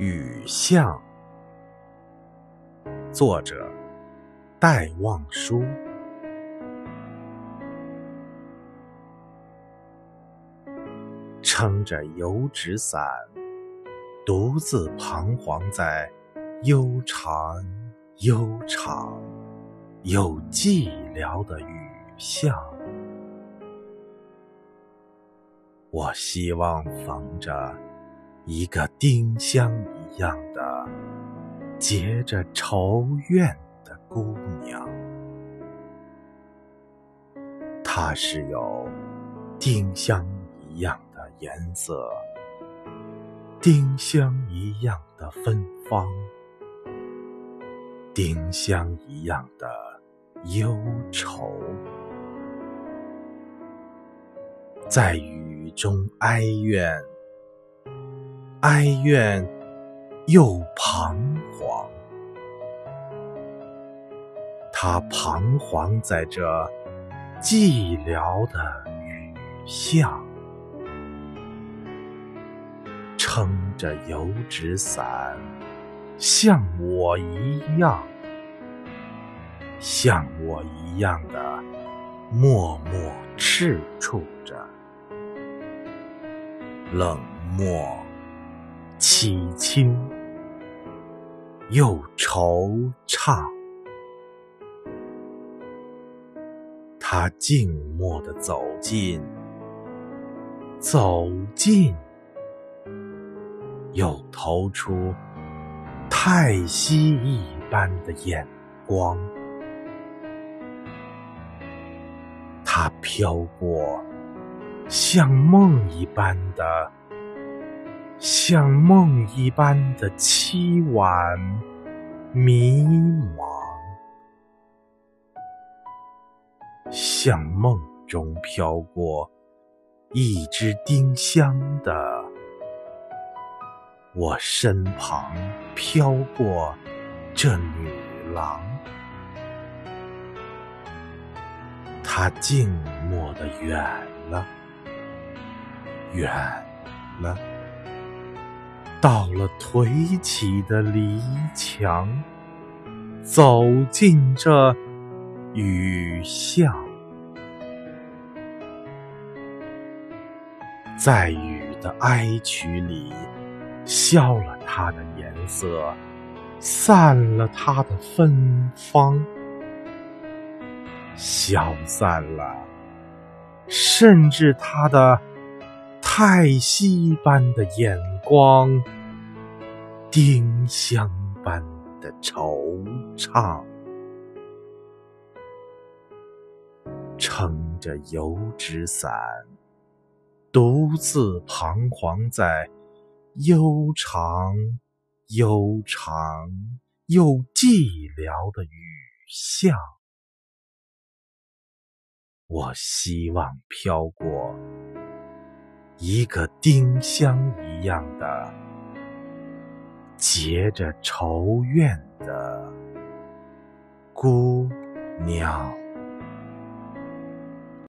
雨巷，作者戴望舒。撑着油纸伞，独自彷徨在悠长、悠长又寂寥的雨巷。我希望逢着一个丁香一样的结着愁怨的姑娘，她是有丁香一样的颜色，丁香一样的芬芳，丁香一样的忧愁，在雨中哀怨，哀怨又彷徨。他彷徨在这寂寥的雨巷，撑着油纸伞，像我一样，像我一样的默默赤处着，冷漠、凄清又惆怅。他静默地走近，走近，又投出叹息一般的眼光。他飘过，像梦一般的，像梦一般的凄婉迷茫。像梦中飘过一只丁香的，我身旁飘过这女郎，她静默的远了，远了，到了颓起的篱墙，走进这。雨巷，在雨的哀曲里，消了它的颜色，散了它的芬芳，消散了，甚至它的太息般的眼光，丁香般的惆怅。撑着油纸伞，独自彷徨在悠长、悠长又寂寥的雨巷。我希望飘过一个丁香一样的结着愁怨的姑娘。